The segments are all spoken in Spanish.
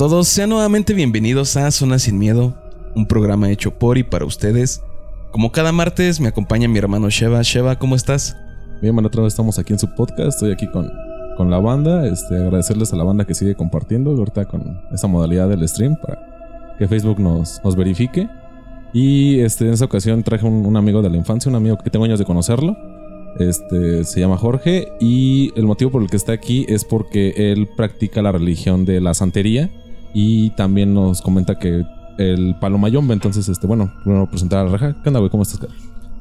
Todos, sean nuevamente bienvenidos a Zona Sin Miedo, un programa hecho por y para ustedes. Como cada martes me acompaña mi hermano Sheva. Sheva, ¿cómo estás? Bien, bueno, otra vez estamos aquí en su podcast, estoy aquí con, con la banda, este, agradecerles a la banda que sigue compartiendo ahorita con esta modalidad del stream para que Facebook nos, nos verifique. Y este, en esta ocasión traje un, un amigo de la infancia, un amigo que tengo años de conocerlo. Este se llama Jorge y el motivo por el que está aquí es porque él practica la religión de la santería y también nos comenta que el palo mayombe. Entonces, este, bueno, primero presentar a la raja. ¿Qué onda, güey? ¿Cómo estás?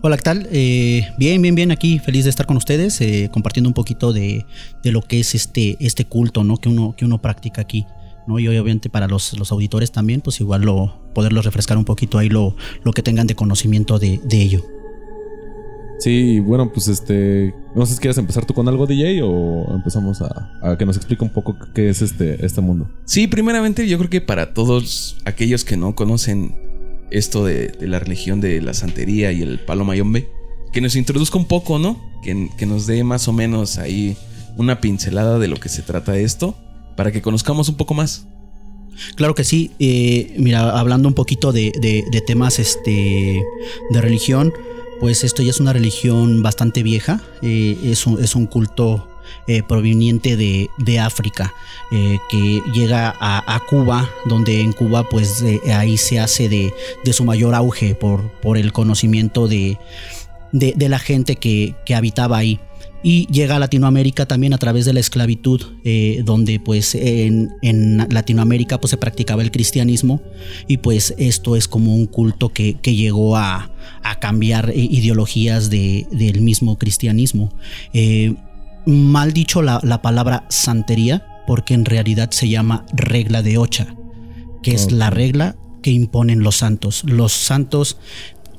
Hola, ¿qué tal? Eh, bien, bien, bien, aquí feliz de estar con ustedes, eh, compartiendo un poquito de, de lo que es este, este culto, ¿no? Que uno, que uno practica aquí. ¿no? Y obviamente para los, los auditores también, pues igual lo, poderlos refrescar un poquito ahí lo, lo que tengan de conocimiento de, de ello. Sí, bueno, pues este. No sé si quieres empezar tú con algo, DJ, o empezamos a, a que nos explique un poco qué es este, este mundo. Sí, primeramente yo creo que para todos aquellos que no conocen esto de, de la religión de la santería y el palo mayombe, que nos introduzca un poco, ¿no? Que, que nos dé más o menos ahí una pincelada de lo que se trata esto, para que conozcamos un poco más. Claro que sí. Eh, mira, hablando un poquito de, de, de temas este, de religión, pues esto ya es una religión bastante vieja. Eh, es, un, culto eh, proveniente de, África eh, que llega a, Cuba, donde en Cuba pues ahí se hace de, su mayor auge por, el conocimiento de, de la gente que habitaba ahí y llega a Latinoamérica también a través de la esclavitud, eh, donde pues en, en, Latinoamérica pues se practicaba el cristianismo y pues esto es como un culto que, que llegó a, a cambiar ideologías de, del mismo cristianismo. Eh, mal dicho la, la, palabra santería, porque en realidad se llama regla de ocha, que es la regla que imponen los santos. Los santos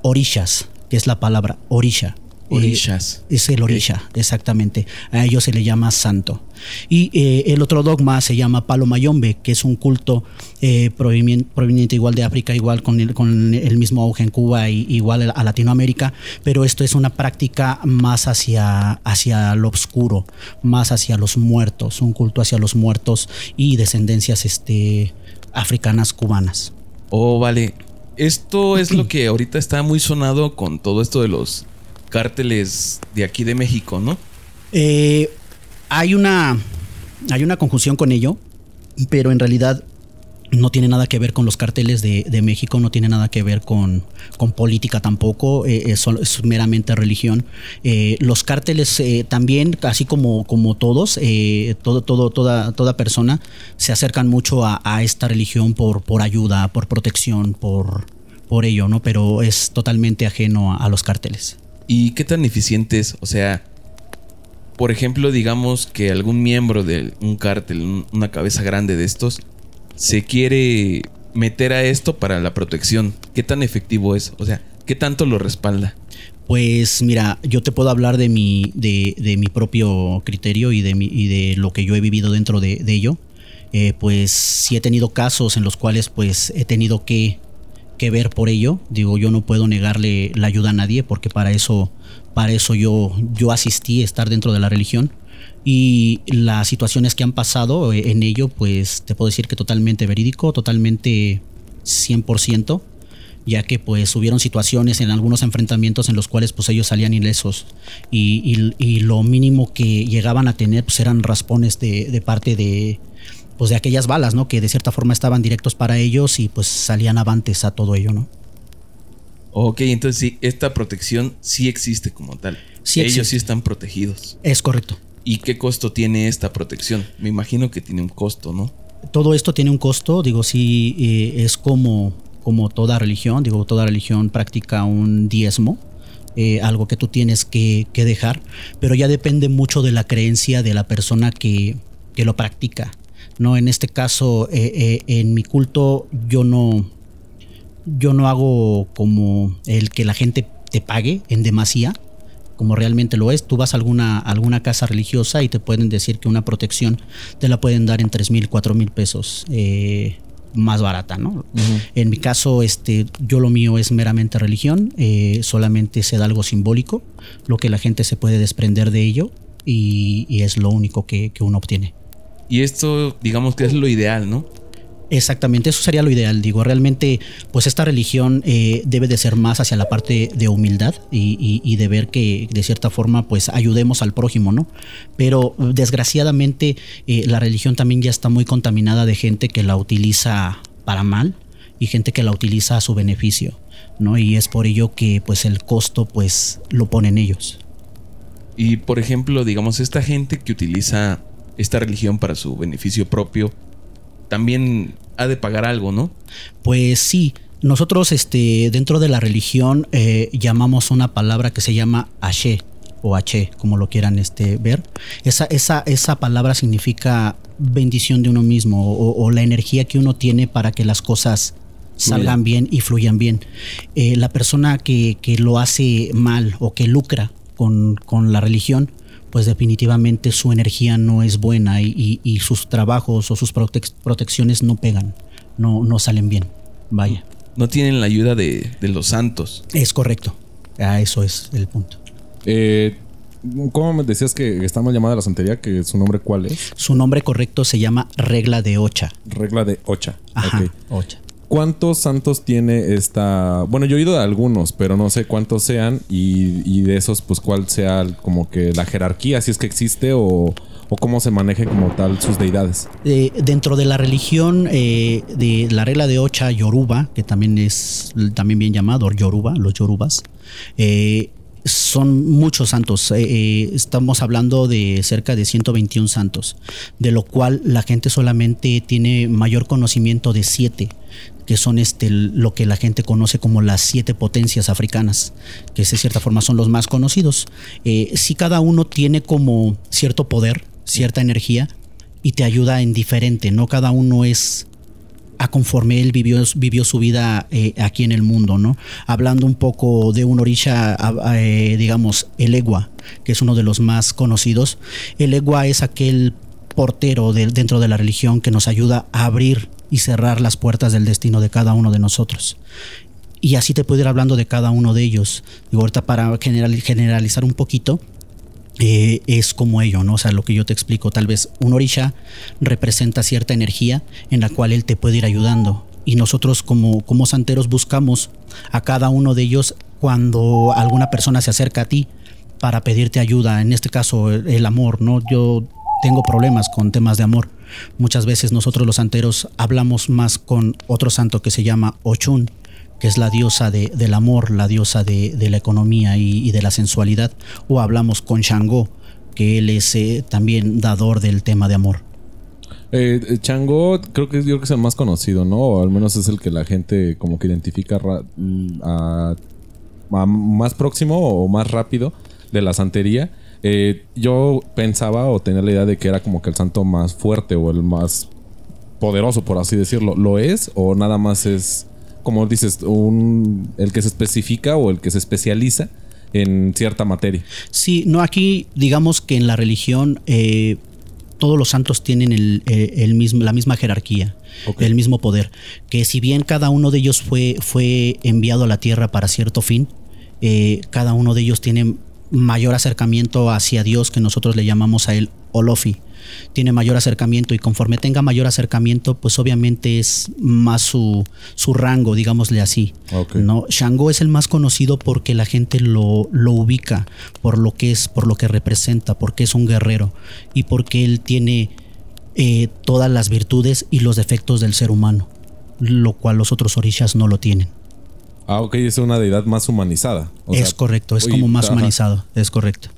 orishas, que es la palabra orisha, Orishas. Eh, es el orisha, okay. exactamente. A ellos se le llama santo. Y eh, el otro dogma se llama Palo Mayombe, que es un culto eh, proveniente, proveniente, igual de África, igual con el, con el mismo auge en Cuba, y, igual a Latinoamérica, pero esto es una práctica más hacia, hacia lo oscuro, más hacia los muertos, un culto hacia los muertos y descendencias este, africanas cubanas. Oh, vale. Esto es lo que ahorita está muy sonado con todo esto de los cárteles de aquí de México, ¿no? Eh, hay una. Hay una conjunción con ello, pero en realidad no tiene nada que ver con los carteles de, de México, no tiene nada que ver con, con política tampoco, eh, es, meramente religión. Eh, los cárteles eh, también, así como, como todos, todo, todo, toda, toda persona, se acercan mucho a, a esta religión por, por ayuda, por protección, por, por ello, ¿no? Pero es totalmente ajeno a, a los carteles. ¿Y qué tan eficiente es? O sea, por ejemplo, digamos que algún miembro de un cártel, una cabeza grande de estos, se quiere meter a esto para la protección. ¿Qué tan efectivo es? O sea, ¿qué tanto lo respalda? Pues mira, yo te puedo hablar de mi, de, de mi propio criterio y de, mi, y de lo que yo he vivido dentro de, de ello. Eh, pues sí he tenido casos en los cuales pues he tenido que que ver por ello. Digo, yo no puedo negarle la ayuda a nadie porque para eso, para eso yo, yo asistí a estar dentro de la religión. Y las situaciones que han pasado en ello, pues te puedo decir que totalmente verídico, totalmente 100%, ya que pues hubieron situaciones en algunos enfrentamientos en los cuales pues ellos salían ilesos y, y, lo mínimo que llegaban a tener pues eran raspones de parte de, pues de aquellas balas, ¿no? Que de cierta forma estaban directos para ellos y pues salían avantes a todo ello, ¿no? Ok, entonces sí, esta protección sí existe como tal. Sí ellos existe. sí están protegidos. Es correcto. ¿Y qué costo tiene esta protección? Me imagino que tiene un costo, ¿no? Todo esto tiene un costo, digo, sí, eh, es como, como toda religión, digo, toda religión practica un diezmo, eh, algo que tú tienes que, que, dejar, pero ya depende mucho de la creencia de la persona que, que lo practica. No, en este caso, eh, eh, en mi culto, yo no, yo no hago como el que la gente te pague en demasía, como realmente lo es. Tú vas a alguna, alguna casa religiosa y te pueden decir que una protección te la pueden dar en 3 mil, 4 mil pesos. Eh, más barata, ¿no? Uh -huh. En mi caso, este, yo lo mío es meramente religión, eh, solamente se da algo simbólico, lo que la gente se puede desprender de ello y, y es lo único que, que uno obtiene. Y esto, digamos que es lo ideal, ¿no? Exactamente, eso sería lo ideal. Digo, realmente, pues esta religión eh, debe de ser más hacia la parte de humildad y, de ver que de cierta forma, pues ayudemos al prójimo, ¿no? Pero desgraciadamente eh, la religión también ya está muy contaminada de gente que la utiliza para mal y gente que la utiliza a su beneficio, ¿no? Y es por ello que, pues, el costo, pues, lo ponen ellos. Y por ejemplo, digamos, esta gente que utiliza esta religión para su beneficio propio, también ha de pagar algo, ¿no? Pues sí. Nosotros, este, dentro de la religión, eh, llamamos una palabra que se llama Ashe o H, como lo quieran este, ver. Esa, esa, esa palabra significa bendición de uno mismo o, la energía que uno tiene para que las cosas salgan bien y fluyan bien. Eh, la persona que, que, lo hace mal o que lucra con, con la religión, pues definitivamente su energía no es buena y, sus trabajos o sus protecciones no pegan, no, no salen bien. Vaya. No tienen la ayuda de, los santos. Es correcto. Ah, eso es el punto. Eh, ¿Cómo me decías que está mal llamada la santería? ¿Que su nombre cuál es? Su nombre correcto se llama regla de ocha. Regla de ocha. Ajá, ocha. ¿Cuántos santos tiene esta? Bueno, yo he oído de algunos, pero no sé cuántos sean y, de esos, pues cuál sea como que la jerarquía, si es que existe o, cómo se maneje como tal sus deidades. Eh, dentro de la religión eh, de la regla de Ocha Yoruba, que también es también bien llamado Yoruba, los Yorubas, eh, son muchos santos. estamos hablando de cerca de 121 santos, de lo cual la gente solamente tiene mayor conocimiento de siete que son este, lo que la gente conoce como las siete potencias africanas, que de cierta forma son los más conocidos. Eh, si cada uno tiene como cierto poder, cierta energía, y te ayuda en diferente, no cada uno es a conforme él vivió, vivió su vida eh, aquí en el mundo, ¿no? Hablando un poco de un orisha, eh, digamos, el Egua, que es uno de los más conocidos. El Egua es aquel portero dentro de la religión que nos ayuda a abrir y cerrar las puertas del destino de cada uno de nosotros. Y así te puedo ir hablando de cada uno de ellos. Y ahorita para generalizar un poquito, eh, es como ello, ¿no? O sea, lo que yo te explico, tal vez un orisha representa cierta energía en la cual él te puede ir ayudando. Y nosotros como, como santeros buscamos a cada uno de ellos cuando alguna persona se acerca a ti para pedirte ayuda, en este caso el, el amor, ¿no? Yo tengo problemas con temas de amor Muchas veces nosotros los santeros hablamos más con otro santo que se llama Ochun, que es la diosa del amor, la diosa de, la economía y, de la sensualidad, o hablamos con Shango, que él es eh, también dador del tema de amor. Eh, creo que, yo que es el más conocido, ¿no? O al menos es el que la gente como que identifica mm, más próximo o más rápido de la santería. Eh, yo pensaba o tenía la idea de que era como que el santo más fuerte o el más poderoso, por así decirlo. ¿Lo es o nada más es, como dices, un, el que se especifica o el que se especializa en cierta materia? Sí, no, aquí digamos que en la religión eh, todos los santos tienen el, eh, mismo, la misma jerarquía, el mismo poder. Que si bien cada uno de ellos fue, fue enviado a la tierra para cierto fin, cada uno de ellos tiene mayor acercamiento hacia Dios que nosotros le llamamos a él Olofi. Tiene mayor acercamiento y conforme tenga mayor acercamiento, pues obviamente es más su, su rango, digámosle así. ¿no? Shango es el más conocido porque la gente lo, lo ubica por lo que es, por lo que representa, porque es un guerrero y porque él tiene eh, todas las virtudes y los defectos del ser humano, lo cual los otros orishas no lo tienen. Ah, ok, es una deidad más humanizada. es correcto, es como más humanizado, es correcto.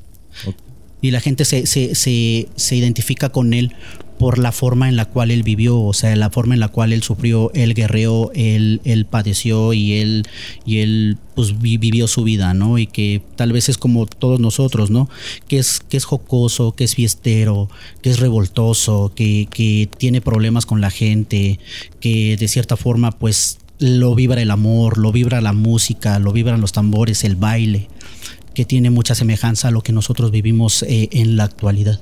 Y la gente se, se, se, identifica con él por la forma en la cual él vivió, o sea, la forma en la cual él sufrió, él guerreó, él, él padeció y él, y él pues, vivió su vida, ¿no? Y que tal vez es como todos nosotros, ¿no? Que es, que es jocoso, que es fiestero, que es revoltoso, que, que tiene problemas con la gente, que de cierta forma pues lo vibra el amor, lo vibra la música, lo vibran los tambores, el baile, que tiene mucha semejanza a lo que nosotros vivimos eh, en la actualidad.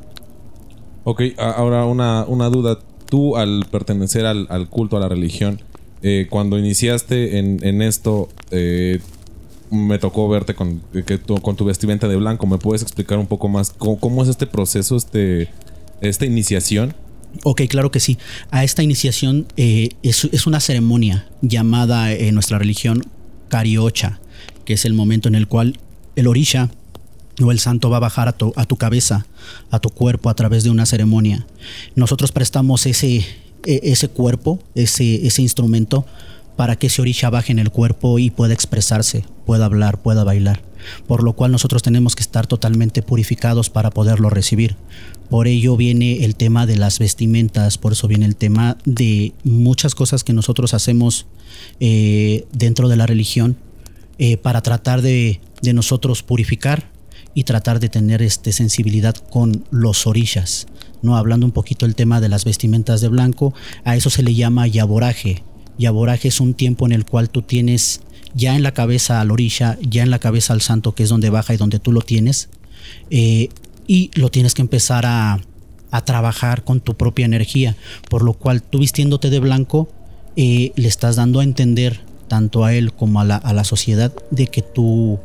Ok, ahora una, una duda. Tú al pertenecer al, culto, a la religión, eh, cuando iniciaste en, esto, eh, me tocó verte con, que con tu vestimenta de blanco. ¿Me puedes explicar un poco más cómo, es este proceso, este, esta iniciación? Ok, claro que sí. A esta iniciación eh, es, una ceremonia llamada en nuestra religión Cariocha, que es el momento en el cual el orisha o el santo va a bajar a tu, a tu cabeza, a tu cuerpo a través de una ceremonia. Nosotros prestamos ese, e, ese cuerpo, ese, ese instrumento, para que ese orisha baje en el cuerpo y pueda expresarse, pueda hablar, pueda bailar. Por lo cual nosotros tenemos que estar totalmente purificados para poderlo recibir. Por ello viene el tema de las vestimentas, por eso viene el tema de muchas cosas que nosotros hacemos eh, dentro de la religión eh, para tratar de, nosotros purificar y tratar de tener este, sensibilidad con los orillas. ¿no? Hablando un poquito el tema de las vestimentas de blanco, a eso se le llama yaboraje. Yaboraje es un tiempo en el cual tú tienes ya en la cabeza al orilla, ya en la cabeza al santo, que es donde baja y donde tú lo tienes, eh, y lo tienes que empezar a, trabajar con tu propia energía, por lo cual tú vistiéndote de blanco eh, le estás dando a entender tanto a él como a la, a la sociedad de que tú,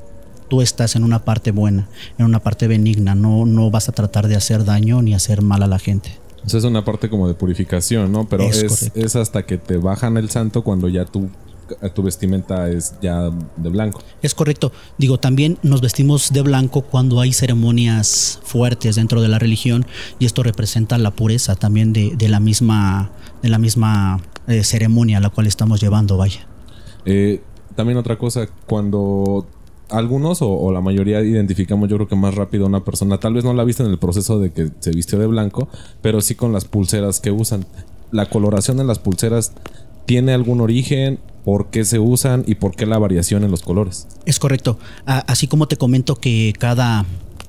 tú estás en una parte buena, en una parte benigna, no, no vas a tratar de hacer daño ni hacer mal a la gente. Es una parte como de purificación, ¿no? Pero es, es, hasta que te bajan el santo cuando ya tú tu vestimenta es ya de blanco. Es correcto. Digo, también nos vestimos de blanco cuando hay ceremonias fuertes dentro de la religión y esto representa la pureza también de, la misma, de la misma eh, ceremonia a la cual estamos llevando, vaya. Eh, también otra cosa, cuando algunos o, la mayoría identificamos yo creo que más rápido a una persona, tal vez no la viste en el proceso de que se vistió de blanco, pero sí con las pulseras que usan. La coloración en las pulseras tiene algún origen por qué se usan y por qué la variación en los colores. Es correcto. Así como te comento que cada,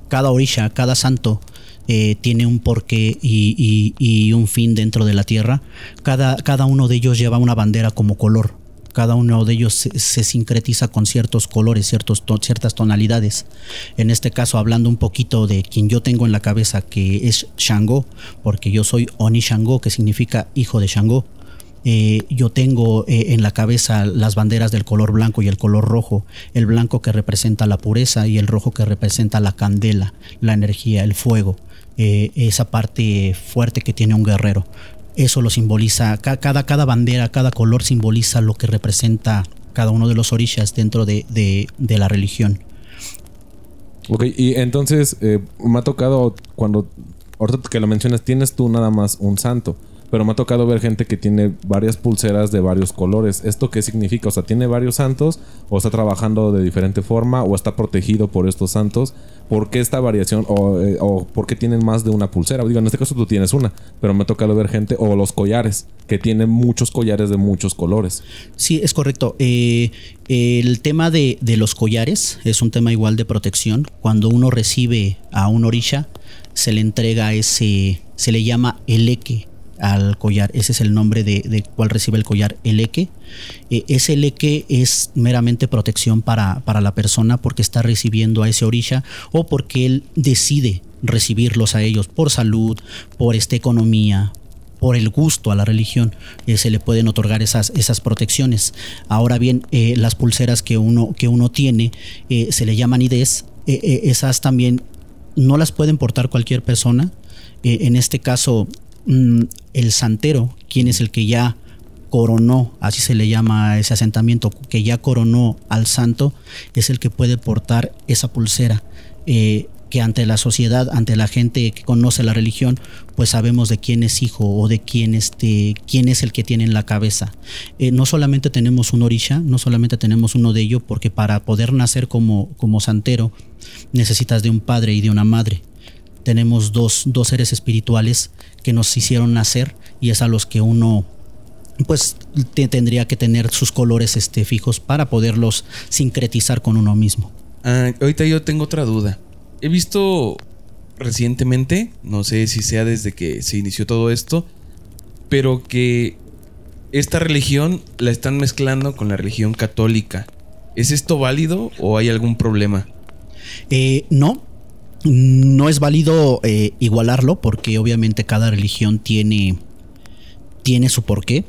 cada orisha, cada santo eh, tiene un porqué y, un fin dentro de la tierra, cada, cada uno de ellos lleva una bandera como color. Cada uno de ellos se, sincretiza con ciertos colores, ciertos, ciertas tonalidades. En este caso, hablando un poquito de quien yo tengo en la cabeza, que es Shango, porque yo soy Oni Shango, que significa hijo de Shango eh, yo tengo eh, en la cabeza las banderas del color blanco y el color rojo, el blanco que representa la pureza y el rojo que representa la candela, la energía, el fuego, eh, esa parte fuerte que tiene un guerrero. Eso lo simboliza, cada, cada bandera, cada color simboliza lo que representa cada uno de los orishas dentro de, de la religión. Ok, y entonces me ha tocado cuando, ahorita que lo mencionas, tienes tú nada más un santo pero me ha tocado ver gente que tiene varias pulseras de varios colores. ¿Esto qué significa? O sea, ¿tiene varios santos o está trabajando de diferente forma o está protegido por estos santos? ¿Por qué esta variación o, eh, por qué tienen más de una pulsera? Digo, en este caso tú tienes una, pero me ha tocado ver gente o los collares, que tienen muchos collares de muchos colores. Sí, es correcto. Eh, el tema de, los collares es un tema igual de protección. Cuando uno recibe a un orisha, se le entrega ese, se le llama eleque al collar. Ese es el nombre de, cual recibe el collar, el eque. Eh, ese leque es meramente protección para, para, la persona porque está recibiendo a ese orisha o porque él decide recibirlos a ellos por salud, por esta economía, por el gusto a la religión, eh, se le pueden otorgar esas, esas protecciones. Ahora bien, eh, las pulseras que uno, que uno tiene se le llaman IDES, esas también no las pueden portar cualquier persona. en este caso, Mm, el santero, quien es el que ya coronó, así se le llama ese asentamiento, que ya coronó al santo, es el que puede portar esa pulsera. Eh, que ante la sociedad, ante la gente que conoce la religión, pues sabemos de quién es hijo o de quién, este, quién es el que tiene en la cabeza. Eh, no solamente tenemos un orisha, no solamente tenemos uno de ellos, porque para poder nacer como, como santero necesitas de un padre y de una madre tenemos dos, seres espirituales que nos hicieron nacer y es a los que uno pues tendría que tener sus colores este, fijos para poderlos sincretizar con uno mismo. Ah, ahorita yo tengo otra duda. He visto recientemente, no sé si sea desde que se inició todo esto, pero que esta religión la están mezclando con la religión católica. ¿Es esto válido o hay algún problema? Eh, no, no es válido eh, igualarlo porque obviamente cada religión tiene, tiene su porqué,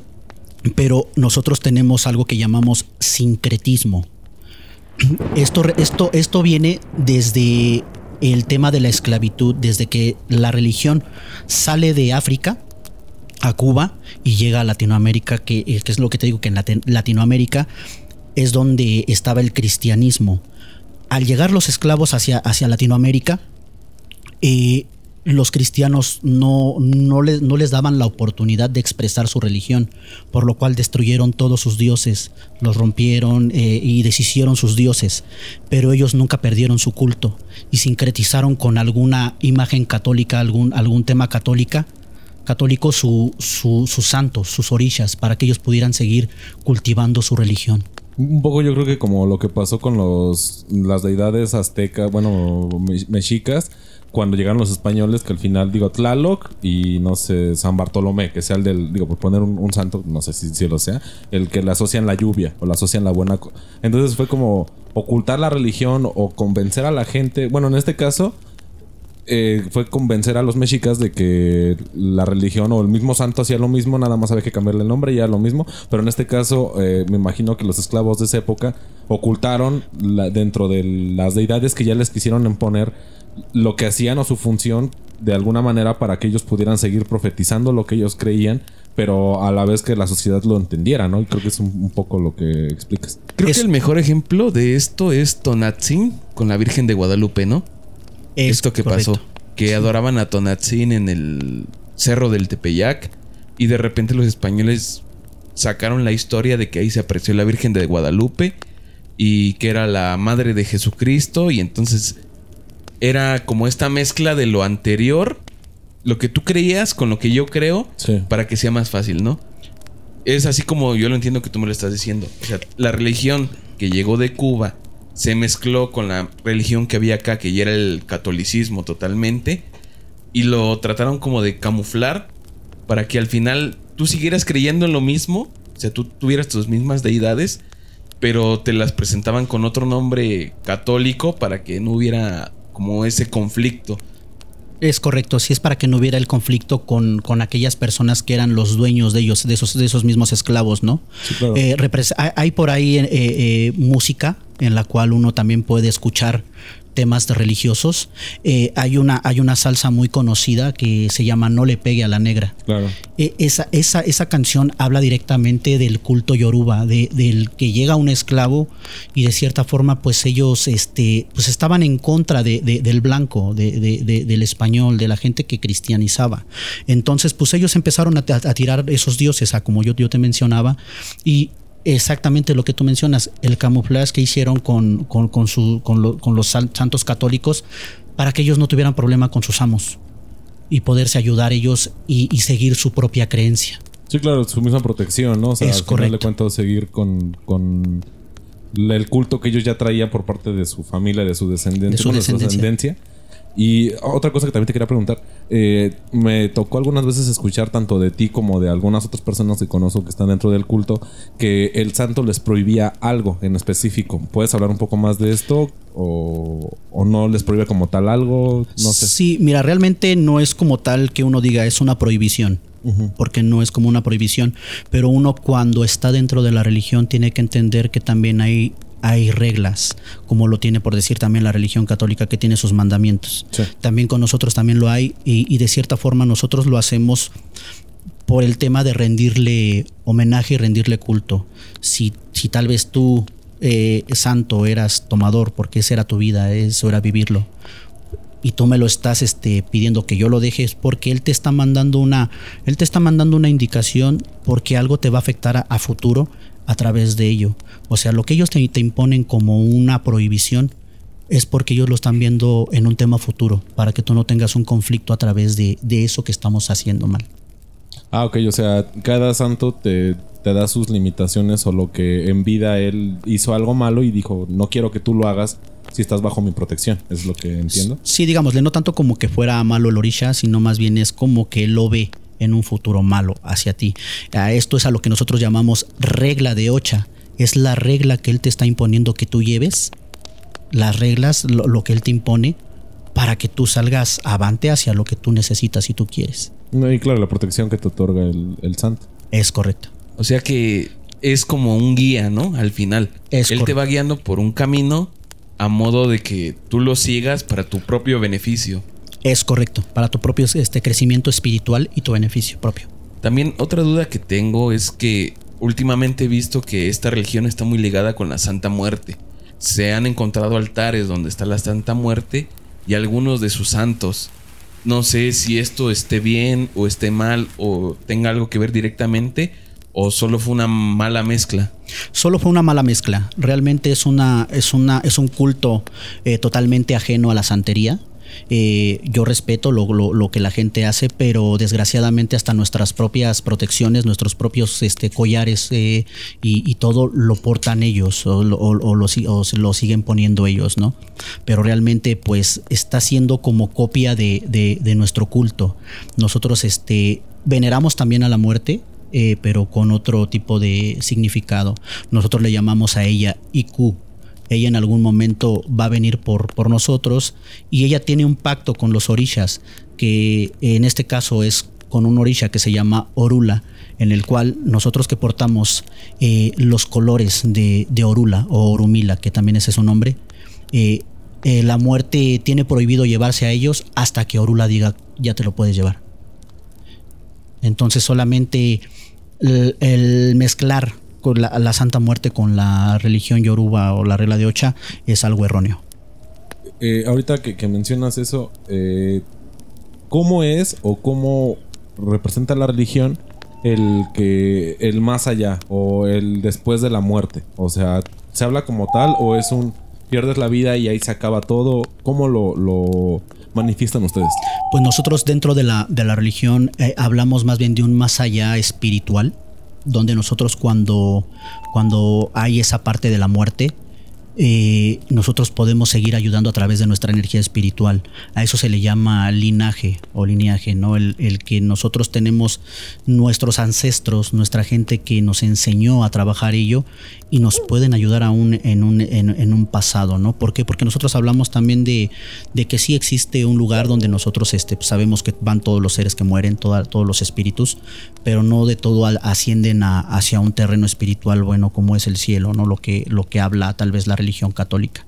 pero nosotros tenemos algo que llamamos sincretismo. Esto, esto, esto viene desde el tema de la esclavitud, desde que la religión sale de África a Cuba y llega a Latinoamérica, que, eh, que es lo que te digo, que en Latinoamérica es donde estaba el cristianismo. Al llegar los esclavos hacia, hacia Latinoamérica, eh, los cristianos no, no, no, les daban la oportunidad de expresar su religión, por lo cual destruyeron todos sus dioses, los rompieron eh, y deshicieron sus dioses, pero ellos nunca perdieron su culto y sincretizaron con alguna imagen católica, algún, algún tema católica, católico su, su, sus santos, sus orillas, para que ellos pudieran seguir cultivando su religión. Un poco yo creo que como lo que pasó con los, las deidades aztecas, bueno, mexicas, cuando llegaron los españoles, que al final, digo, Tlaloc y no sé, San Bartolomé, que sea el del, digo, por poner un, santo, no sé si, si, lo sea, el que le asocian la lluvia o le asocian la buena. Entonces fue como ocultar la religión o convencer a la gente. Bueno, en este caso, eh, fue convencer a los mexicas de que la religión o el mismo santo hacía lo mismo, nada más había que cambiarle el nombre y ya lo mismo. Pero en este caso, eh, me imagino que los esclavos de esa época ocultaron dentro de las deidades que ya les quisieron imponer lo que hacían o su función de alguna manera para que ellos pudieran seguir profetizando lo que ellos creían, pero a la vez que la sociedad lo entendiera, ¿no? Y creo que es un, poco lo que explicas. Creo que el mejor ejemplo de esto es Tonatzin con la Virgen de Guadalupe, ¿no? Esto que pasó, que adoraban a Tonatzin en el cerro del Tepeyac y de repente los españoles sacaron la historia de que ahí se apareció la Virgen de Guadalupe y que era la madre de Jesucristo y entonces era como esta mezcla de lo anterior, lo que tú creías con lo que yo creo, para que sea más fácil, ¿no? Es así como yo lo entiendo que tú me lo estás diciendo. O sea, la religión que llegó de Cuba se mezcló con la religión que había acá, que ya era el catolicismo totalmente, y lo trataron como de camuflar para que al final tú siguieras creyendo en lo mismo, o sea, tú tuvieras tus mismas deidades, pero te las presentaban con otro nombre católico para que no hubiera como ese conflicto. Es correcto, sí es para que no hubiera el conflicto con, con aquellas personas que eran los dueños de ellos, de esos, de esos mismos esclavos, ¿no? Eh, hay por ahí eh, eh, música en la cual uno también puede escuchar temas religiosos. Eh, hay, una, hay una salsa muy conocida que se llama No le pegue a la negra. Claro. Eh, esa, esa, esa, canción habla directamente del culto yoruba, de, del que llega un esclavo y de cierta forma pues ellos este, pues estaban en contra de, del blanco, del español, de la gente que cristianizaba. Entonces pues ellos empezaron a, a tirar esos dioses, a como yo, yo te mencionaba, y exactamente lo que tú mencionas, el camuflaje que hicieron con, con, su, con, los santos católicos para que ellos no tuvieran problema con sus amos y poderse ayudar ellos y, seguir su propia creencia. Sí, claro, su misma protección, ¿no? O sea, es al correcto. final cuento seguir con, con el culto que ellos ya traían por parte de su familia, de su descendencia. De su descendencia. Y otra cosa que también te quería preguntar, eh, me tocó algunas veces escuchar tanto de ti como de algunas otras personas que conozco que están dentro del culto, que el santo les prohibía algo en específico. ¿Puedes hablar un poco más de esto? ¿O, no les prohíbe como tal algo? No sé. Sí, mira, realmente no es como tal que uno diga es una prohibición. Porque no es como una prohibición, pero uno cuando está dentro de la religión tiene que entender que también hay hay reglas, como lo tiene por decir también la religión católica que tiene sus mandamientos. También con nosotros también lo hay y, de cierta forma nosotros lo hacemos por el tema de rendirle homenaje y rendirle culto. Si, si tal vez tú, eh, santo, eras tomador, porque esa era tu vida, eso era vivirlo, y tú me lo estás este, pidiendo que yo lo dejes porque él te está mandando una él te está mandando una indicación porque algo te va a afectar a futuro a través de ello. O sea, lo que ellos te, imponen como una prohibición es porque ellos lo están viendo en un tema futuro, para que tú no tengas un conflicto a través de, eso que estamos haciendo mal. Ah, ok, o sea, cada santo te, te, da sus limitaciones o lo que en vida él hizo algo malo y dijo, no quiero que tú lo hagas si estás bajo mi protección, es lo que entiendo. Sí, digámosle, no tanto como que fuera malo el orisha, sino más bien es como que él lo ve en un futuro malo hacia ti. esto es a lo que nosotros llamamos regla de ocha. Es la regla que Él te está imponiendo que tú lleves, las reglas, lo, que Él te impone, para que tú salgas avante hacia lo que tú necesitas y tú quieres. y claro, la protección que te otorga el, santo. Es correcto. O sea que es como un guía, ¿no? Al final. Él te va guiando por un camino a modo de que tú lo sigas para tu propio beneficio. Es correcto, para tu propio este, crecimiento espiritual y tu beneficio propio. También otra duda que tengo es que últimamente he visto que esta religión está muy ligada con la Santa Muerte. Se han encontrado altares donde está la Santa Muerte y algunos de sus santos. No sé si esto esté bien o esté mal o tenga algo que ver directamente o solo fue una mala mezcla. Solo fue una mala mezcla. Realmente es una es una es un culto eh, totalmente ajeno a la santería. Eh, yo respeto lo, que la gente hace, pero desgraciadamente hasta nuestras propias protecciones, nuestros propios este, collares eh, y, todo lo portan ellos o, lo, siguen poniendo ellos, ¿no? Pero realmente pues está siendo como copia de, nuestro culto. Nosotros este, veneramos también a la muerte, eh, pero con otro tipo de significado. Nosotros le llamamos a ella IQ, ella en algún momento va a venir por, por nosotros y ella tiene un pacto con los orishas, que en este caso es con un orisha que se llama Orula, en el cual nosotros que portamos eh, los colores de, Orula o Orumila, que también es su nombre, eh, eh, la muerte tiene prohibido llevarse a ellos hasta que Orula diga ya te lo puedes llevar. Entonces solamente el mezclar con la, Santa Muerte con la religión yoruba o la regla de Ocha es algo erróneo. Eh, ahorita que, mencionas eso, eh, ¿cómo es o cómo representa la religión el que el más allá o el después de la muerte? O sea, ¿se habla como tal o es un pierdes la vida y ahí se acaba todo? ¿Cómo lo, manifiestan ustedes? Pues nosotros dentro de la, de la religión eh, hablamos más bien de un más allá espiritual donde nosotros cuando, cuando hay esa parte de la muerte, nosotros podemos seguir ayudando a través de nuestra energía espiritual. A eso se le llama linaje o lineaje, ¿no? El, que nosotros tenemos nuestros ancestros, nuestra gente que nos enseñó a trabajar ello y nos pueden ayudar aún en un, en, un pasado, ¿no? ¿Por qué? Porque nosotros hablamos también de, de que sí existe un lugar donde nosotros este, sabemos que van todos los seres que mueren, todos los espíritus, pero no de todo ascienden hacia un terreno espiritual bueno como es el cielo, ¿no? Lo que, lo que habla tal vez la religión católica,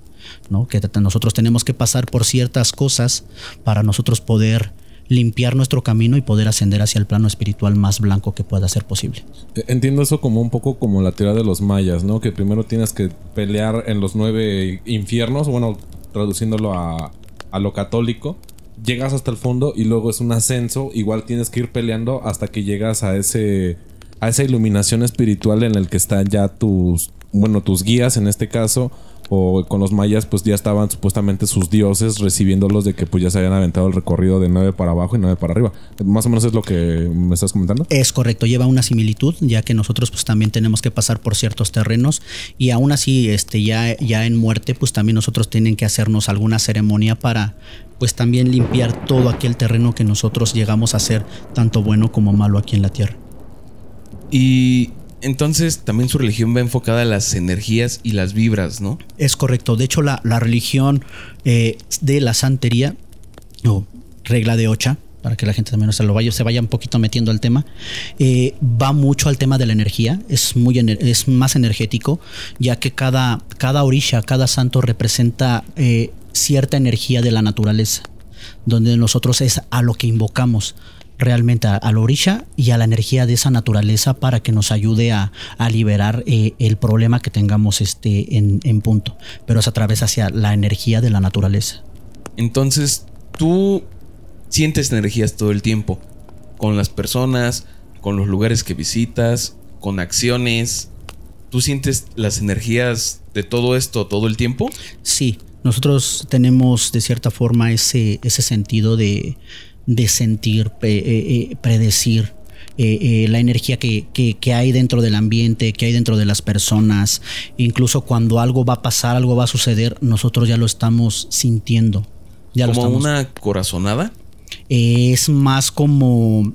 ¿no? Que nosotros tenemos que pasar por ciertas cosas para nosotros poder limpiar nuestro camino y poder ascender hacia el plano espiritual más blanco que pueda ser posible. E, entiendo eso como un poco como la teoría de los mayas, ¿no? Que primero tienes que pelear en los nueve infiernos, bueno, traduciéndolo a, a lo católico, llegas hasta el fondo y luego es un ascenso, igual tienes que ir peleando hasta que llegas a ese a esa iluminación espiritual en el que están ya tus bueno, tus guías en este caso o con los mayas pues ya estaban supuestamente sus dioses recibiéndolos de que pues ya se habían aventado el recorrido de nueve para abajo y nueve para arriba. Más o menos es lo que me estás comentando. Es correcto, lleva una similitud ya que nosotros pues también tenemos que pasar por ciertos terrenos y aún así este ya ya en muerte pues también nosotros tienen que hacernos alguna ceremonia para pues también limpiar todo aquel terreno que nosotros llegamos a hacer tanto bueno como malo aquí en la tierra. Y entonces también su religión va enfocada a las energías y las vibras, ¿no? Es correcto. De hecho, la, religión eh, de la santería, o regla de Ocha, para que la gente también se lo vaya, se vaya un poquito metiendo al tema, eh, va mucho al tema de la energía, es, muy, es más energético, ya que cada, cada orisha, cada santo representa eh, cierta energía de la naturaleza, donde nosotros es a lo que invocamos realmente a, la orisha y a la energía de esa naturaleza para que nos ayude a, liberar eh, el problema que tengamos este, en, punto. Pero es a través hacia la energía de la naturaleza. Entonces, tú sientes energías todo el tiempo. Con las personas, con los lugares que visitas, con acciones. ¿Tú sientes las energías de todo esto todo el tiempo? Sí, nosotros tenemos de cierta forma ese, ese sentido de, de sentir, eh, eh, predecir eh, la energía que, hay dentro del ambiente, que hay dentro de las personas. Incluso cuando algo va a pasar, algo va a suceder, nosotros ya lo estamos sintiendo. Ya ¿Como una corazonada? es más como...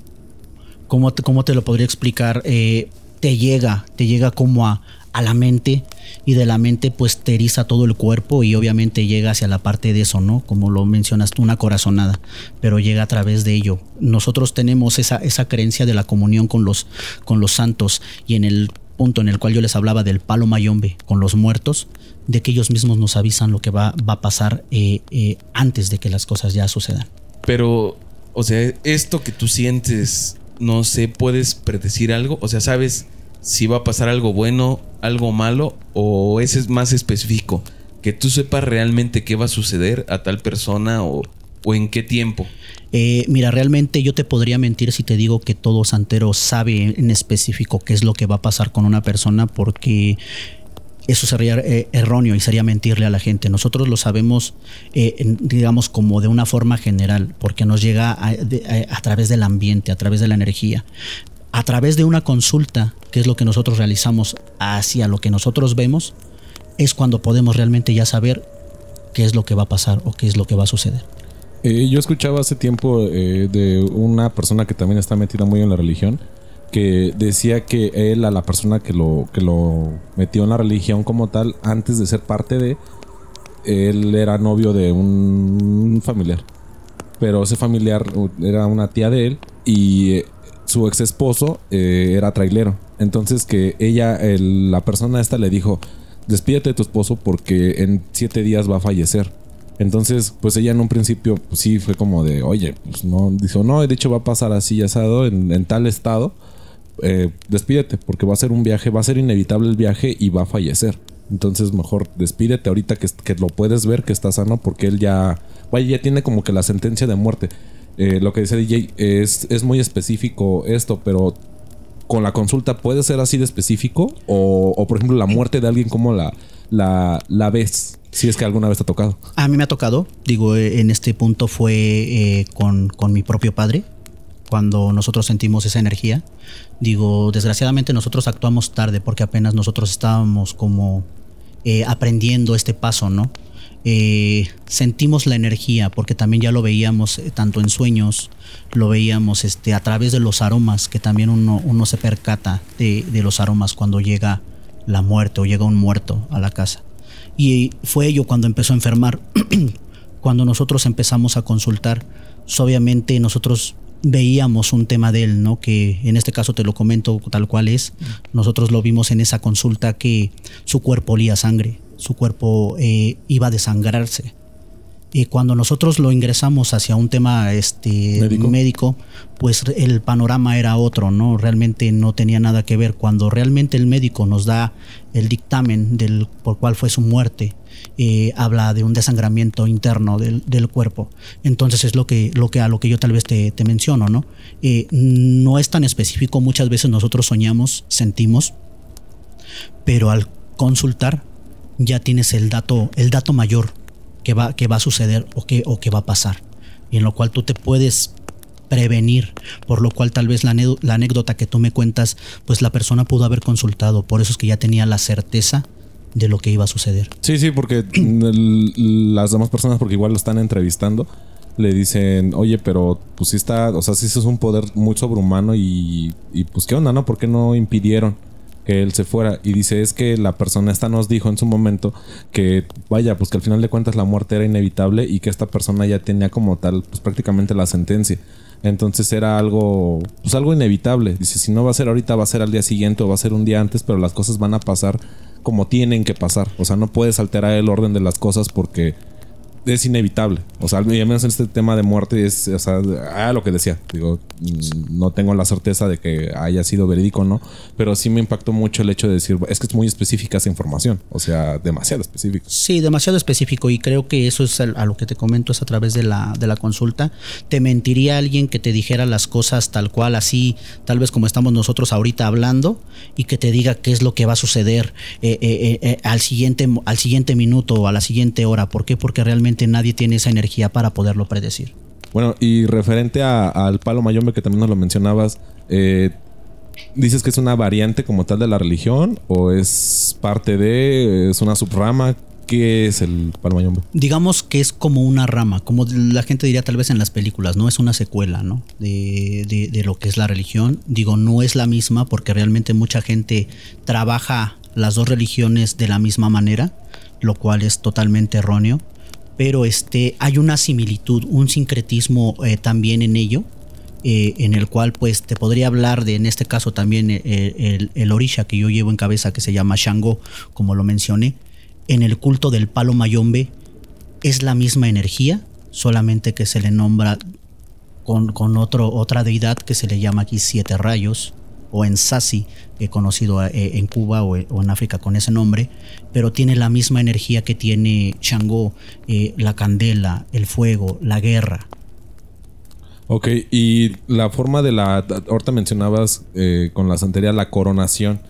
¿Cómo te, te lo podría explicar? te llega, te llega como a, a la mente y de la mente pues te eriza todo el cuerpo y obviamente llega hacia la parte de eso, ¿no? Como lo mencionas tú, una corazonada, pero llega a través de ello. Nosotros tenemos esa, esa creencia de la comunión con los, con los santos y en el punto en el cual yo les hablaba del palo mayombe con los muertos, de que ellos mismos nos avisan lo que va, va a pasar eh, eh, antes de que las cosas ya sucedan. Pero, o sea, esto que tú sientes no sé, puedes predecir algo, o sea, sabes si va a pasar algo bueno, algo malo, o ese es más específico, que tú sepas realmente qué va a suceder a tal persona o, o en qué tiempo. Eh, mira, realmente yo te podría mentir si te digo que todo santero sabe en específico qué es lo que va a pasar con una persona porque eso sería eh, erróneo y sería mentirle a la gente. Nosotros lo sabemos, eh, digamos, como de una forma general, porque nos llega a, a, través del ambiente, a través de la energía. A través de una consulta, que es lo que nosotros realizamos hacia lo que nosotros vemos, es cuando podemos realmente ya saber qué es lo que va a pasar o qué es lo que va a suceder. Eh, yo escuchaba hace tiempo eh, de una persona que también está metida muy en la religión que decía que él a la persona que lo que lo metió en la religión como tal antes de ser parte de él era novio de un familiar pero ese familiar era una tía de él y eh, su ex esposo era trailero entonces que ella la persona esta le dijo despídete de tu esposo porque en siete días va a fallecer entonces, pues ella en un principio, pues sí, fue como de, oye, pues no, dijo, no, de hecho va a pasar así asado en, en tal estado, eh, despídete, porque va a ser un viaje, va a ser inevitable el viaje y va a fallecer. Entonces, mejor despídete ahorita que, que lo puedes ver, que está sano, porque él ya, vaya, ya tiene como que la sentencia de muerte. Eh, lo que dice DJ es, es muy específico esto, pero con la consulta puede ser así de específico o, por ejemplo la muerte de alguien como la, la, la ves si es que alguna vez te ha tocado. A mí me ha tocado. Digo, eh, en este punto fue eh, con, con, mi propio padre, cuando nosotros sentimos esa energía. Digo, desgraciadamente nosotros actuamos tarde porque apenas nosotros estábamos como eh, aprendiendo este paso, ¿no? Eh, sentimos la energía porque también ya lo veíamos eh, tanto en sueños, lo veíamos este, a través de los aromas, que también uno, uno se percata de, de los aromas cuando llega la muerte o llega un muerto a la casa. Y fue ello cuando empezó a enfermar. cuando nosotros empezamos a consultar, obviamente nosotros veíamos un tema de él, ¿no? Que en este caso te lo comento tal cual es. Nosotros lo vimos en esa consulta que su cuerpo olía sangre, su cuerpo eh, iba a desangrarse. Y cuando nosotros lo ingresamos hacia un tema este, ¿Médico? médico, pues el panorama era otro, ¿no? Realmente no tenía nada que ver. Cuando realmente el médico nos da el dictamen del por cuál fue su muerte, eh, habla de un desangramiento interno del, del, cuerpo. Entonces es lo que, lo que a lo que yo tal vez te, te menciono, ¿no? Eh, no es tan específico, muchas veces nosotros soñamos, sentimos, pero al consultar ya tienes el dato, el dato mayor que va, que va a suceder o que, o que va a pasar. Y en lo cual tú te puedes prevenir, por lo cual tal vez la, la, anécdota que tú me cuentas, pues la persona pudo haber consultado, por eso es que ya tenía la certeza de lo que iba a suceder. Sí, sí, porque las demás personas, porque igual lo están entrevistando, le dicen, oye, pero pues sí está, o sea, sí es un poder muy sobrehumano y, y pues qué onda, ¿no? ¿Por qué no impidieron? Que él se fuera. Y dice, es que la persona esta nos dijo en su momento que, vaya, pues que al final de cuentas la muerte era inevitable y que esta persona ya tenía como tal, pues prácticamente la sentencia. Entonces era algo, pues algo inevitable. Dice, si no va a ser ahorita, va a ser al día siguiente o va a ser un día antes, pero las cosas van a pasar como tienen que pasar. O sea, no puedes alterar el orden de las cosas porque es inevitable. O sea, al menos en este tema de muerte es, o sea, ah, lo que decía. Digo, no tengo la certeza de que haya sido verídico no, pero sí me impactó mucho el hecho de decir, es que es muy específica esa información. O sea, demasiado específico. Sí, demasiado específico. Y creo que eso es a lo que te comento, es a través de la, de la consulta. Te mentiría alguien que te dijera las cosas tal cual, así, tal vez como estamos nosotros ahorita hablando, y que te diga qué es lo que va a suceder eh, eh, eh, al, siguiente, al siguiente minuto o a la siguiente hora. ¿Por qué? Porque realmente nadie tiene esa energía para poderlo predecir. Bueno, y referente a, al palo mayombe que también nos lo mencionabas, eh, ¿dices que es una variante como tal de la religión o es parte de, es una subrama? ¿Qué es el palo mayombe? Digamos que es como una rama, como la gente diría tal vez en las películas, ¿no? Es una secuela, ¿no? De, de, de lo que es la religión. Digo, no es la misma porque realmente mucha gente trabaja las dos religiones de la misma manera, lo cual es totalmente erróneo pero este, hay una similitud, un sincretismo eh, también en ello, eh, en el cual pues te podría hablar de, en este caso también el, eh, el, orisha que yo llevo en cabeza, que se llama Shango, como lo mencioné, en el culto del palo mayombe es la misma energía, solamente que se le nombra con, con otro, otra deidad que se le llama aquí Siete Rayos, o en Sasi, he conocido eh, en Cuba o, en África con ese nombre, pero tiene la misma energía que tiene Changó, eh, la candela, el fuego, la guerra. Ok, y la forma de la. Ahorita mencionabas eh, con la santería la coronación.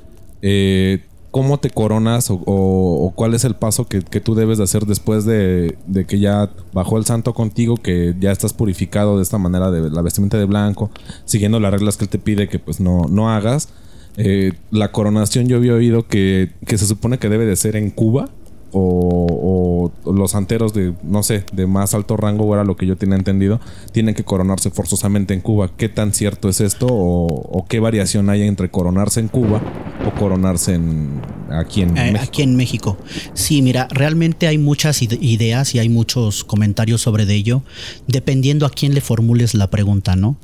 ¿Cómo te coronas o, cuál es el paso que, tú debes de hacer después de, que ya bajó el santo contigo, que ya estás purificado de esta manera de la vestimenta de blanco, siguiendo las reglas que él te pide que pues no, no hagas? Eh, la coronación yo había oído que, que se supone que debe de ser en Cuba o, los santeros de, no sé, de más alto rango, era lo que yo tenía entendido, tienen que coronarse forzosamente en Cuba. ¿Qué tan cierto es esto o, qué variación hay entre coronarse en Cuba o coronarse en, aquí en eh, México? Aquí en México. Sí, mira, realmente hay muchas ideas y hay muchos comentarios sobre ello, dependiendo a quién le formules la pregunta, ¿no?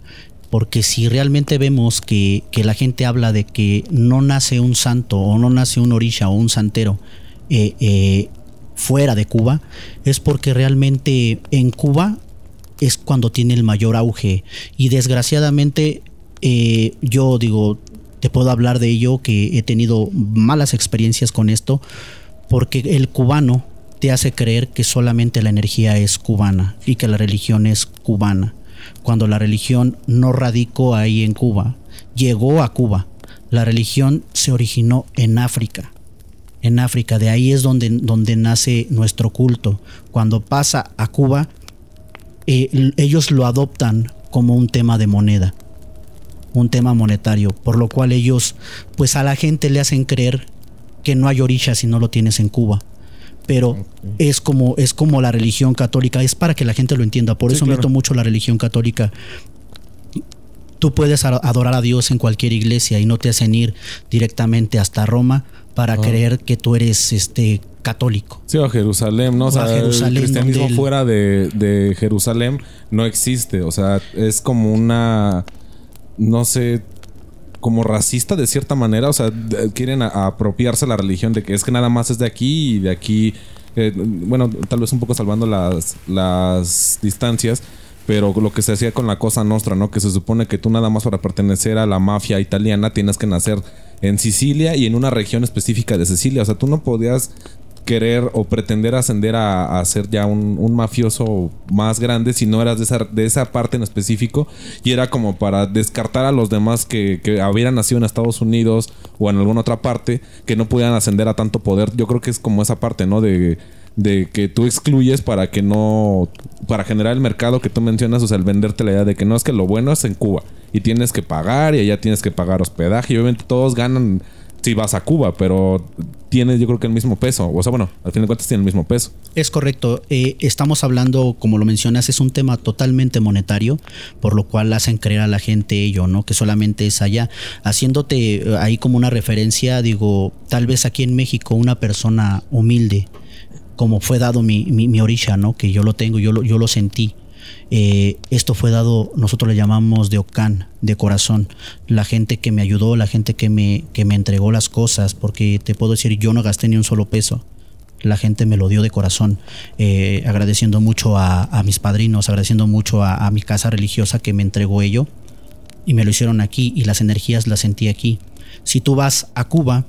porque si realmente vemos que, que, la gente habla de que no nace un santo o no nace un orisha o un santero eh, eh, fuera de Cuba, es porque realmente en Cuba es cuando tiene el mayor auge. Y desgraciadamente eh, yo digo, te puedo hablar de ello, que he tenido malas experiencias con esto, porque el cubano te hace creer que solamente la energía es cubana y que la religión es cubana, cuando la religión no radicó ahí en Cuba, llegó a Cuba. La religión se originó en África en África. De ahí es donde, donde nace nuestro culto. Cuando pasa a Cuba, eh, ellos lo adoptan como un tema de moneda, un tema monetario, por lo cual ellos, pues a la gente le hacen creer que no hay orilla si no lo tienes en Cuba. Pero es como es como la religión católica, es para que la gente lo entienda. Por eso meto mucho la religión católica. Tú puedes adorar a Dios en cualquier iglesia y no te hacen ir directamente hasta Roma para creer que tú eres este católico. Sí, a Jerusalén, ¿no? O, sea, el cristianismo fuera de, Jerusalén no existe. O sea, es como una. No sé. Como racista de cierta manera. O sea, quieren apropiarse la religión de que es que nada más es de aquí y de aquí. Eh, bueno, tal vez un poco salvando las, las distancias pero lo que se hacía con la cosa nostra, ¿no? Que se supone que tú nada más para pertenecer a la mafia italiana tienes que nacer en Sicilia y en una región específica de Sicilia. O sea, tú no podías querer o pretender ascender a, ser ya un, mafioso más grande si no eras de esa, de esa parte en específico y era como para descartar a los demás que, que hubieran nacido en Estados Unidos o en alguna otra parte que no pudieran ascender a tanto poder. Yo creo que es como esa parte, ¿no? De de que tú excluyes para que no, para generar el mercado que tú mencionas, o sea, el venderte la idea de que no es que lo bueno es en Cuba y tienes que pagar y allá tienes que pagar hospedaje y obviamente todos ganan si vas a Cuba, pero tienes yo creo que el mismo peso, o sea, bueno, al fin de cuentas tiene el mismo peso. Es correcto, eh, estamos hablando, como lo mencionas, es un tema totalmente monetario, por lo cual hacen creer a la gente ello, ¿no? Que solamente es allá. Haciéndote eh, ahí como una referencia, digo, tal vez aquí en México una persona humilde, como fue dado mi, mi, orisha, ¿no? Que yo lo tengo, yo lo, yo lo sentí. Eh, esto fue dado, nosotros le llamamos de Ocán, de corazón. La gente que me ayudó, la gente que me, que me entregó las cosas, porque te puedo decir, yo no gasté ni un solo peso. La gente me lo dio de corazón, eh, agradeciendo mucho a, mis padrinos, agradeciendo mucho a, a mi casa religiosa que me entregó ello. Y me lo hicieron aquí y las energías las sentí aquí. Si tú vas a Cuba,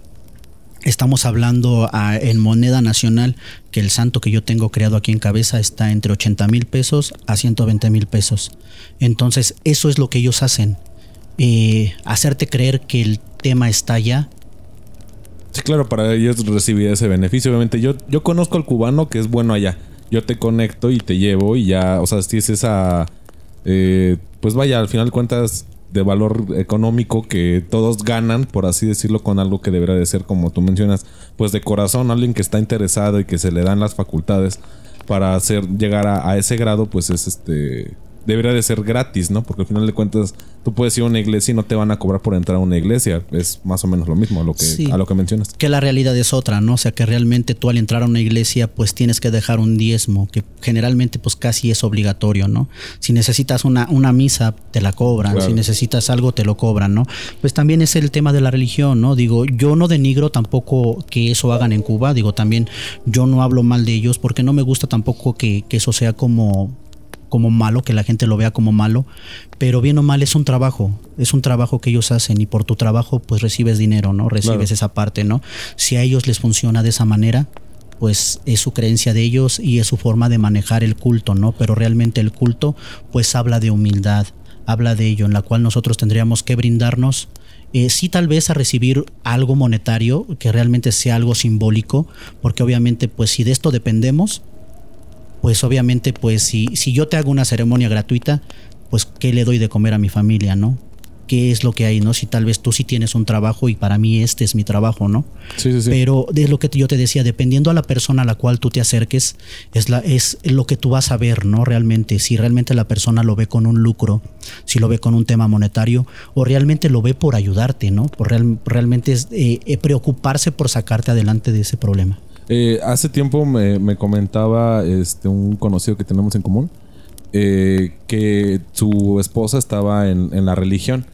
Estamos hablando en moneda nacional que el santo que yo tengo creado aquí en cabeza está entre 80 mil pesos a 120 mil pesos. Entonces eso es lo que ellos hacen. Hacerte creer que el tema está allá. Sí, claro, para ellos recibir ese beneficio. Obviamente yo, yo conozco al cubano que es bueno allá. Yo te conecto y te llevo y ya, o sea, si es esa... Eh, pues vaya, al final de cuentas de valor económico que todos ganan, por así decirlo, con algo que debería de ser, como tú mencionas, pues de corazón, alguien que está interesado y que se le dan las facultades para hacer llegar a, a ese grado, pues es este debería de ser gratis, ¿no? Porque al final de cuentas tú puedes ir a una iglesia y no te van a cobrar por entrar a una iglesia. Es más o menos lo mismo a lo que, a lo que mencionas. Que la realidad es otra, ¿no? O sea, que realmente tú al entrar a una iglesia pues tienes que dejar un diezmo, que generalmente pues casi es obligatorio, ¿no? Si necesitas una, una misa, te la cobran. Si necesitas algo, te lo cobran, ¿no? Pues también es el tema de la religión, ¿no? Digo, yo no denigro tampoco que eso hagan en Cuba. Digo, también yo no hablo mal de ellos porque no me gusta tampoco que, que eso sea como como malo, que la gente lo vea como malo, pero bien o mal es un trabajo, es un trabajo que ellos hacen y por tu trabajo pues recibes dinero, ¿no? Recibes esa parte, ¿no? Si a ellos les funciona de esa manera, pues es su creencia de ellos y es su forma de manejar el culto, ¿no? Pero realmente el culto pues habla de humildad, habla de ello, en la cual nosotros tendríamos que brindarnos eh, sí tal vez a recibir algo monetario, que realmente sea algo simbólico, porque obviamente pues si de esto dependemos, pues obviamente, pues si, si yo te hago una ceremonia gratuita, pues ¿qué le doy de comer a mi familia, no? ¿Qué es lo que hay, no? Si tal vez tú sí tienes un trabajo y para mí este es mi trabajo, ¿no? Sí, sí, sí. Pero es lo que yo te decía, dependiendo a la persona a la cual tú te acerques, es, la, es lo que tú vas a ver, ¿no? Realmente, si realmente la persona lo ve con un lucro, si lo ve con un tema monetario, o realmente lo ve por ayudarte, ¿no? Por real, realmente es eh, eh, preocuparse por sacarte adelante de ese problema. Eh, hace tiempo me, me, comentaba este, un conocido que tenemos en común eh, que su esposa estaba en, la religión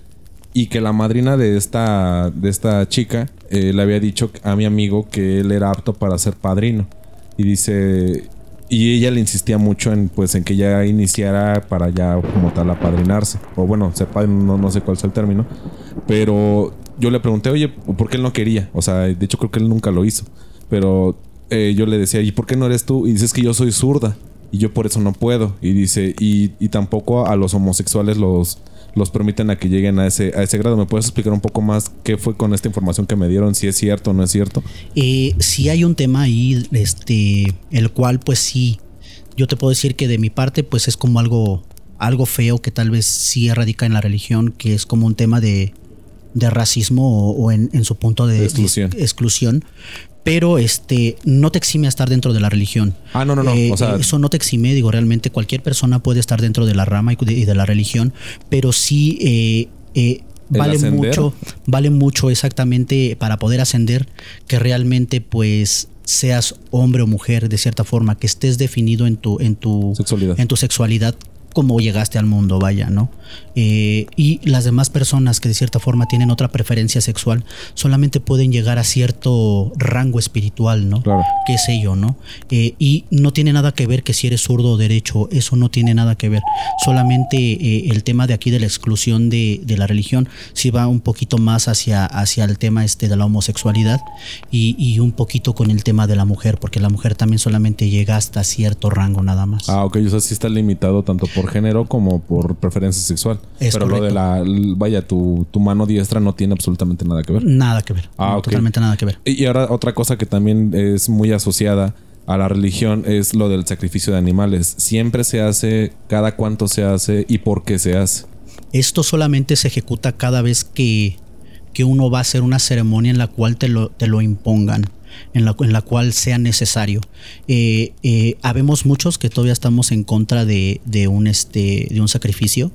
y que la madrina de esta, de esta chica eh, le había dicho a mi amigo que él era apto para ser padrino. Y dice, y ella le insistía mucho en pues en que ya iniciara para ya como tal apadrinarse. O bueno sepa no, no sé cuál es el término. Pero yo le pregunté oye por qué él no quería o sea de hecho creo que él nunca lo hizo. Pero eh, yo le decía, ¿y por qué no eres tú? Y dices que yo soy zurda y yo por eso no puedo. Y dice, y, y tampoco a los homosexuales los, los permiten a que lleguen a ese, a ese grado. ¿Me puedes explicar un poco más qué fue con esta información que me dieron? Si es cierto o no es cierto. Eh, sí hay un tema ahí, este, el cual pues sí, yo te puedo decir que de mi parte pues es como algo, algo feo que tal vez sí radica en la religión, que es como un tema de, de racismo o, o en, en, su punto de, exclusión. Exclusión pero este no te exime a estar dentro de la religión. Ah, no, no, no. Eh, o sea, eso no te exime, digo, realmente cualquier persona puede estar dentro de la rama y de, y de la religión, pero sí eh, eh, vale ascender? mucho, vale mucho exactamente para poder ascender que realmente pues seas hombre o mujer de cierta forma, que estés definido en tu, en tu sexualidad. en tu sexualidad cómo llegaste al mundo, vaya, ¿no? Eh, y las demás personas que de cierta forma tienen otra preferencia sexual solamente pueden llegar a cierto rango espiritual, ¿no? Claro. ¿Qué sé yo, no? Eh, y no tiene nada que ver que si eres zurdo o derecho, eso no tiene nada que ver. Solamente eh, el tema de aquí de la exclusión de, de, la religión sí va un poquito más hacia, hacia el tema este de la homosexualidad y, y, un poquito con el tema de la mujer, porque la mujer también solamente llega hasta cierto rango nada más. Ah, ok, o sea, sí está limitado tanto por género como por preferencia sexual. Es Pero correcto. lo de la, vaya, tu, tu, mano diestra no tiene absolutamente nada que ver. Nada que ver. Ah, no, okay. Totalmente nada que ver. Y ahora otra cosa que también es muy asociada a la religión es lo del sacrificio de animales. Siempre se hace, cada cuánto se hace y por qué se hace. Esto solamente se ejecuta cada vez que, que uno va a hacer una ceremonia en la cual te lo, te lo impongan en la, en la cual sea necesario. Eh, eh, habemos muchos que todavía estamos en contra de, de un, este, de un sacrificio.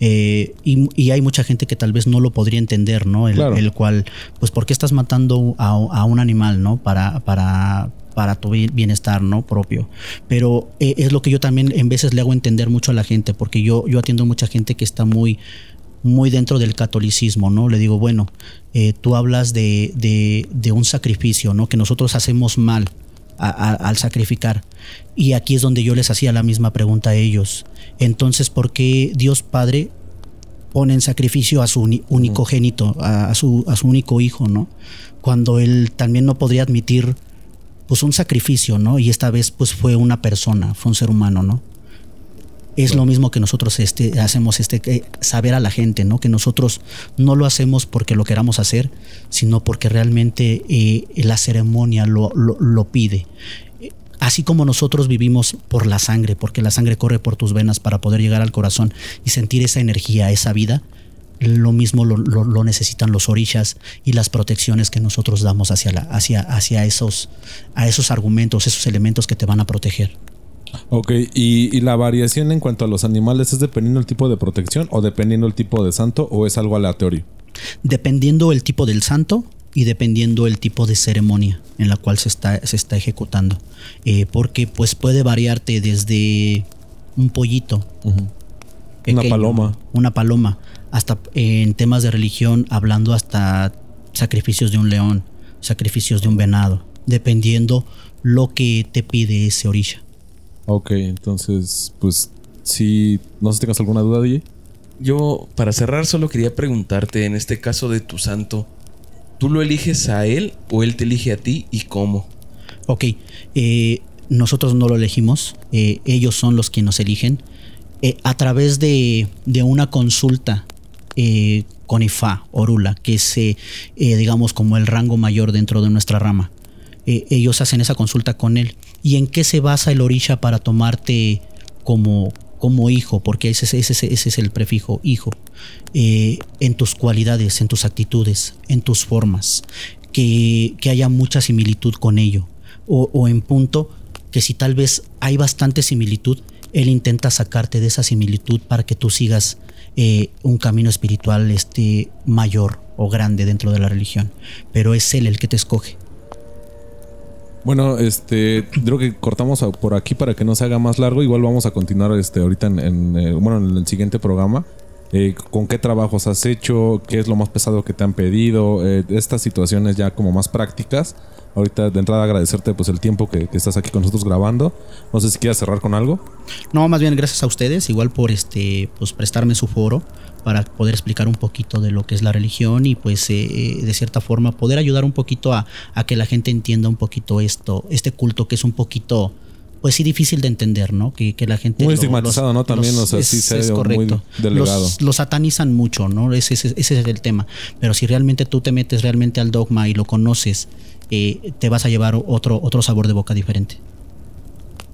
Eh, y, y, hay mucha gente que tal vez no lo podría entender, ¿no? El, claro. el cual, pues, ¿por qué estás matando a, a un animal, ¿no? Para, para, para tu bienestar, ¿no? Propio. Pero eh, es lo que yo también en veces le hago entender mucho a la gente, porque yo, yo atiendo mucha gente que está muy, muy dentro del catolicismo, ¿no? Le digo, bueno, eh, tú hablas de, de, de, un sacrificio, ¿no? Que nosotros hacemos mal a, a, al sacrificar. Y aquí es donde yo les hacía la misma pregunta a ellos. Entonces, ¿por qué Dios Padre pone en sacrificio a su unicogénito, a, a, su, a su único hijo, ¿no? Cuando él también no podría admitir pues un sacrificio, ¿no? Y esta vez pues fue una persona, fue un ser humano, ¿no? es bueno. lo mismo que nosotros este, hacemos este, eh, saber a la gente, ¿no? Que nosotros no lo hacemos porque lo queramos hacer, sino porque realmente eh, la ceremonia lo, lo, lo, pide. Así como nosotros vivimos por la sangre, porque la sangre corre por tus venas para poder llegar al corazón y sentir esa energía, esa vida, lo mismo lo, lo, lo, necesitan los orishas y las protecciones que nosotros damos hacia, la, hacia, hacia esos, a esos argumentos, esos elementos que te van a proteger. Ok, ¿Y, ¿Y, la variación en cuanto a los animales es dependiendo del tipo de protección o dependiendo del tipo de santo o es algo aleatorio? Dependiendo el tipo del santo y dependiendo el tipo de ceremonia en la cual se está, se está ejecutando. Eh, porque pues puede variarte desde un pollito. Uh -huh. pequeño, una paloma. Una paloma. Hasta en temas de religión, hablando hasta sacrificios de un león, sacrificios de un venado. Dependiendo lo que te pide ese orisha. Ok, entonces, pues si no sé si tengas alguna duda, DJ. Yo, para cerrar, solo quería preguntarte, en este caso de tu santo, ¿tú lo eliges a él o él te elige a ti y cómo? Ok, eh, nosotros no lo elegimos, eh, ellos son los que nos eligen. Eh, a través de, de una consulta con IFA, Orula, que es, digamos, como el rango mayor dentro de nuestra rama. ellos hacen esa consulta con él. ¿Y en qué se basa el Orisha para tomarte como, como hijo? Porque ese, es el prefijo hijo. en tus cualidades, en tus actitudes, en tus formas. Que, que haya mucha similitud con ello. O, o en punto que si tal vez hay bastante similitud, Él intenta sacarte de esa similitud para que tú sigas eh, un camino espiritual este, mayor o grande dentro de la religión. Pero es Él el que te escoge. Bueno, este, creo que cortamos por aquí para que no se haga más largo. Igual vamos a continuar este, ahorita en, eh, bueno, en el siguiente programa. Eh, ¿Con qué trabajos has hecho? ¿Qué es lo más pesado que te han pedido? estas situaciones ya como más prácticas ahorita de entrada agradecerte pues el tiempo que, estás aquí con nosotros grabando. No sé si quieras cerrar con algo. No, más bien gracias a ustedes, igual por este, pues prestarme su foro para poder explicar un poquito de lo que es la religión y pues eh, de cierta forma poder ayudar un poquito a, que la gente entienda un poquito esto, este culto que es un poquito pues sí difícil de entender, ¿no? Que, la gente... Muy estigmatizado, ¿no? También, o sea, sí se es correcto. muy delegado. Los, satanizan mucho, ¿no? Ese, ese, es el tema. Pero si realmente tú te metes realmente al dogma y lo conoces te vas a llevar otro, otro sabor de boca diferente.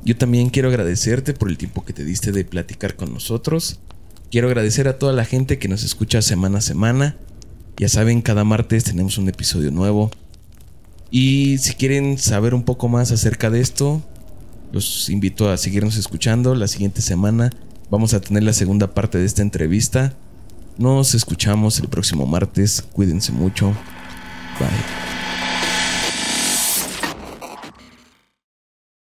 Yo también quiero agradecerte por el tiempo que te diste de platicar con nosotros. Quiero agradecer a toda la gente que nos escucha semana a semana. Ya saben, cada martes tenemos un episodio nuevo. Y si quieren saber un poco más acerca de esto, los invito a seguirnos escuchando. La siguiente semana vamos a tener la segunda parte de esta entrevista. Nos escuchamos el próximo martes. Cuídense mucho. Bye.